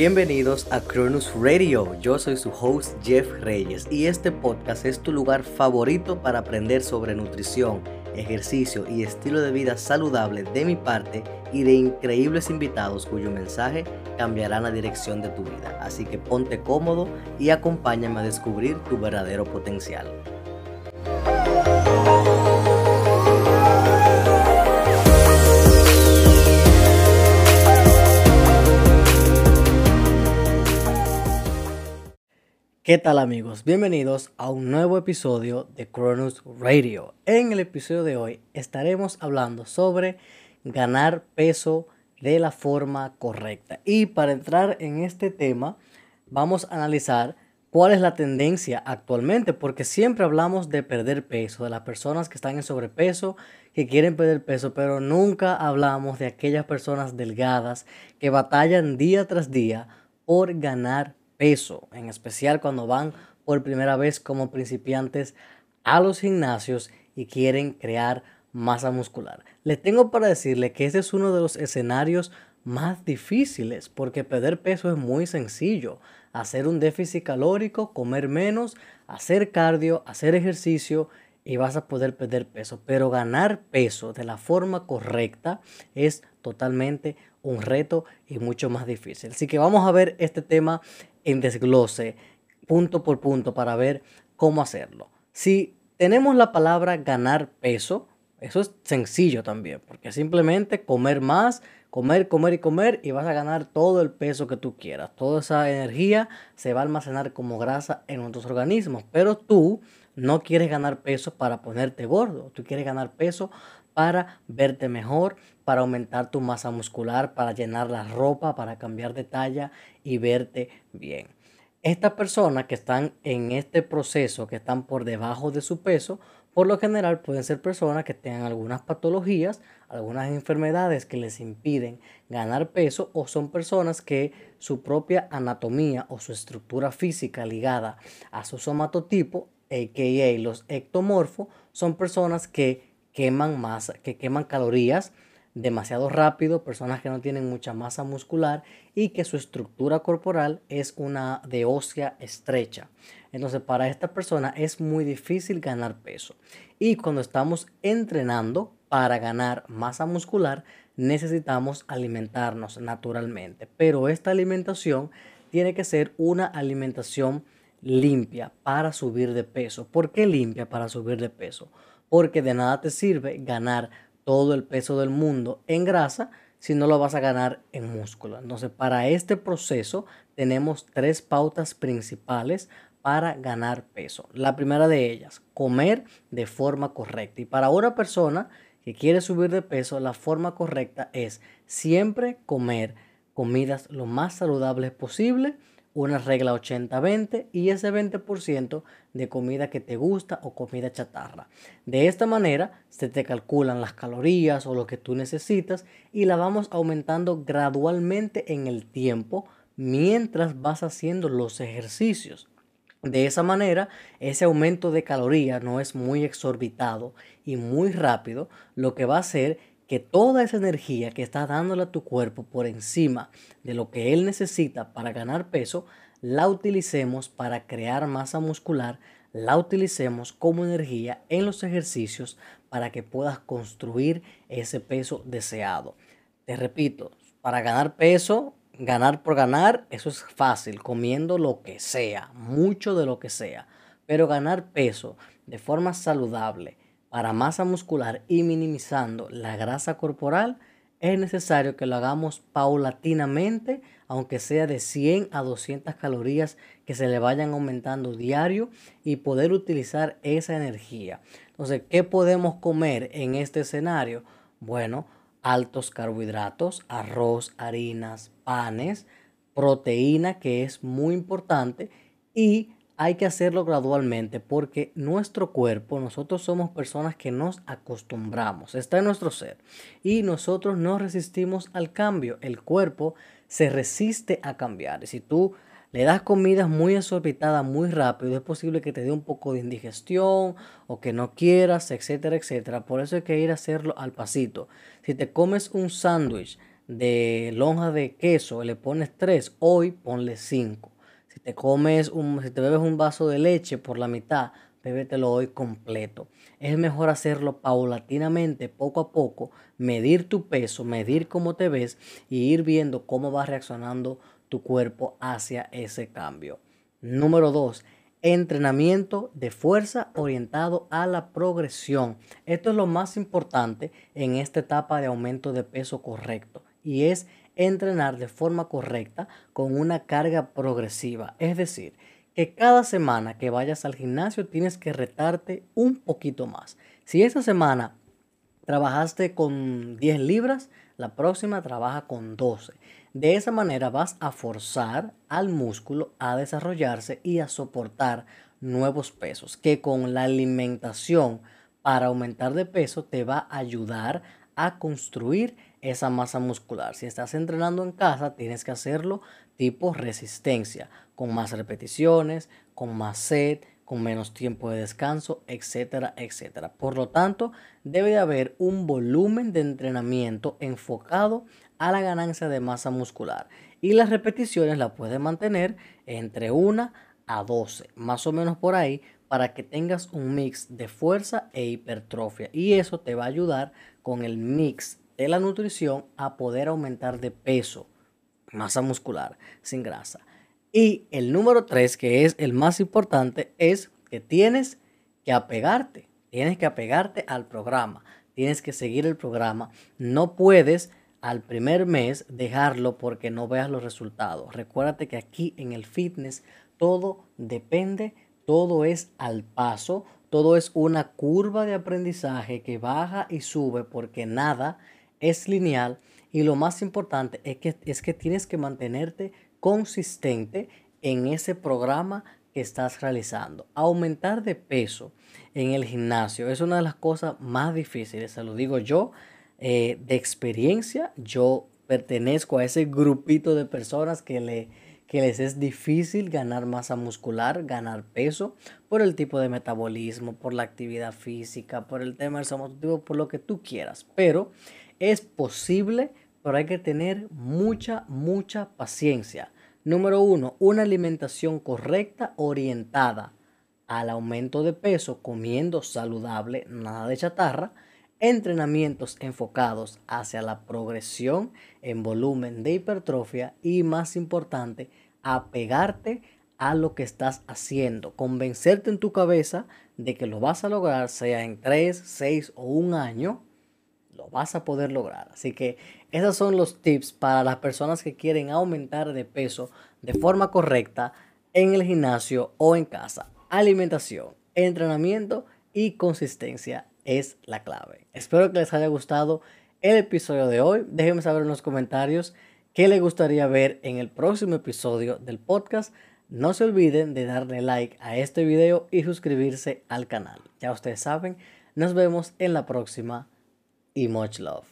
Bienvenidos a Cronus Radio, yo soy su host Jeff Reyes y este podcast es tu lugar favorito para aprender sobre nutrición, ejercicio y estilo de vida saludable de mi parte y de increíbles invitados cuyo mensaje cambiará la dirección de tu vida. Así que ponte cómodo y acompáñame a descubrir tu verdadero potencial. ¿Qué tal amigos? Bienvenidos a un nuevo episodio de Cronus Radio. En el episodio de hoy estaremos hablando sobre ganar peso de la forma correcta. Y para entrar en este tema, vamos a analizar cuál es la tendencia actualmente, porque siempre hablamos de perder peso, de las personas que están en sobrepeso, que quieren perder peso, pero nunca hablamos de aquellas personas delgadas que batallan día tras día por ganar peso, en especial cuando van por primera vez como principiantes a los gimnasios y quieren crear masa muscular. Les tengo para decirle que ese es uno de los escenarios más difíciles porque perder peso es muy sencillo. Hacer un déficit calórico, comer menos, hacer cardio, hacer ejercicio y vas a poder perder peso. Pero ganar peso de la forma correcta es totalmente un reto y mucho más difícil. Así que vamos a ver este tema en desglose, punto por punto, para ver cómo hacerlo. Si tenemos la palabra ganar peso, eso es sencillo también, porque simplemente comer más, comer, comer y comer y vas a ganar todo el peso que tú quieras. Toda esa energía se va a almacenar como grasa en nuestros organismos, pero tú no quieres ganar peso para ponerte gordo, tú quieres ganar peso para verte mejor, para aumentar tu masa muscular, para llenar la ropa, para cambiar de talla y verte bien. Estas personas que están en este proceso, que están por debajo de su peso, por lo general pueden ser personas que tengan algunas patologías, algunas enfermedades que les impiden ganar peso o son personas que su propia anatomía o su estructura física ligada a su somatotipo, a.k.a. los ectomorfos, son personas que queman masa, que queman calorías demasiado rápido, personas que no tienen mucha masa muscular y que su estructura corporal es una de ósea estrecha. Entonces, para esta persona es muy difícil ganar peso. Y cuando estamos entrenando para ganar masa muscular, necesitamos alimentarnos naturalmente. Pero esta alimentación tiene que ser una alimentación limpia para subir de peso. ¿Por qué limpia para subir de peso? Porque de nada te sirve ganar todo el peso del mundo en grasa si no lo vas a ganar en músculo. Entonces, para este proceso tenemos tres pautas principales para ganar peso. La primera de ellas, comer de forma correcta. Y para una persona que quiere subir de peso, la forma correcta es siempre comer comidas lo más saludables posible una regla 80-20 y ese 20% de comida que te gusta o comida chatarra. De esta manera se te calculan las calorías o lo que tú necesitas y la vamos aumentando gradualmente en el tiempo mientras vas haciendo los ejercicios. De esa manera, ese aumento de calorías no es muy exorbitado y muy rápido, lo que va a hacer que toda esa energía que estás dándole a tu cuerpo por encima de lo que él necesita para ganar peso, la utilicemos para crear masa muscular, la utilicemos como energía en los ejercicios para que puedas construir ese peso deseado. Te repito, para ganar peso, ganar por ganar, eso es fácil, comiendo lo que sea, mucho de lo que sea. Pero ganar peso de forma saludable, para masa muscular y minimizando la grasa corporal, es necesario que lo hagamos paulatinamente, aunque sea de 100 a 200 calorías que se le vayan aumentando diario y poder utilizar esa energía. Entonces, ¿qué podemos comer en este escenario? Bueno, altos carbohidratos, arroz, harinas, panes, proteína, que es muy importante, y hay que hacerlo gradualmente porque nuestro cuerpo, nosotros somos personas que nos acostumbramos, está en nuestro ser y nosotros no resistimos al cambio. El cuerpo se resiste a cambiar. Y si tú le das comidas muy exorbitadas muy rápido, es posible que te dé un poco de indigestión o que no quieras, etcétera, etcétera. Por eso hay que ir a hacerlo al pasito. Si te comes un sándwich de lonja de queso le pones 3, hoy ponle 5. Si te comes un, si te bebes un vaso de leche por la mitad, bébetelo hoy completo. Es mejor hacerlo paulatinamente, poco a poco, medir tu peso, medir cómo te ves y ir viendo cómo va reaccionando tu cuerpo hacia ese cambio. Número 2. Entrenamiento de fuerza orientado a la progresión. Esto es lo más importante en esta etapa de aumento de peso correcto y es entrenar de forma correcta con una carga progresiva. Es decir, que cada semana que vayas al gimnasio tienes que retarte un poquito más. Si esa semana trabajaste con 10 libras, la próxima trabaja con 12. De esa manera vas a forzar al músculo a desarrollarse y a soportar nuevos pesos, que con la alimentación para aumentar de peso te va a ayudar a construir esa masa muscular. Si estás entrenando en casa, tienes que hacerlo tipo resistencia, con más repeticiones, con más set, con menos tiempo de descanso, etcétera, etcétera. Por lo tanto, debe de haber un volumen de entrenamiento enfocado a la ganancia de masa muscular y las repeticiones las puedes mantener entre 1 a 12, más o menos por ahí, para que tengas un mix de fuerza e hipertrofia y eso te va a ayudar con el mix de la nutrición a poder aumentar de peso, masa muscular, sin grasa. Y el número 3, que es el más importante, es que tienes que apegarte, tienes que apegarte al programa, tienes que seguir el programa, no puedes al primer mes dejarlo porque no veas los resultados. Recuérdate que aquí en el fitness todo depende, todo es al paso, todo es una curva de aprendizaje que baja y sube porque nada es lineal y lo más importante es que, es que tienes que mantenerte consistente en ese programa que estás realizando. Aumentar de peso en el gimnasio es una de las cosas más difíciles, se lo digo yo eh, de experiencia. Yo pertenezco a ese grupito de personas que, le, que les es difícil ganar masa muscular, ganar peso, por el tipo de metabolismo, por la actividad física, por el tema del somatotipo, por lo que tú quieras. Pero es posible, pero hay que tener mucha, mucha paciencia. Número uno, una alimentación correcta orientada al aumento de peso, comiendo saludable, nada de chatarra. Entrenamientos enfocados hacia la progresión en volumen de hipertrofia y más importante, apegarte a lo que estás haciendo, convencerte en tu cabeza de que lo vas a lograr, sea en 3, 6 o un año, lo vas a poder lograr. Así que esos son los tips para las personas que quieren aumentar de peso de forma correcta en el gimnasio o en casa. Alimentación, entrenamiento y consistencia es la clave. Espero que les haya gustado el episodio de hoy. Déjenme saber en los comentarios qué les gustaría ver en el próximo episodio del podcast. No se olviden de darle like a este video y suscribirse al canal. Ya ustedes saben, nos vemos en la próxima y much love.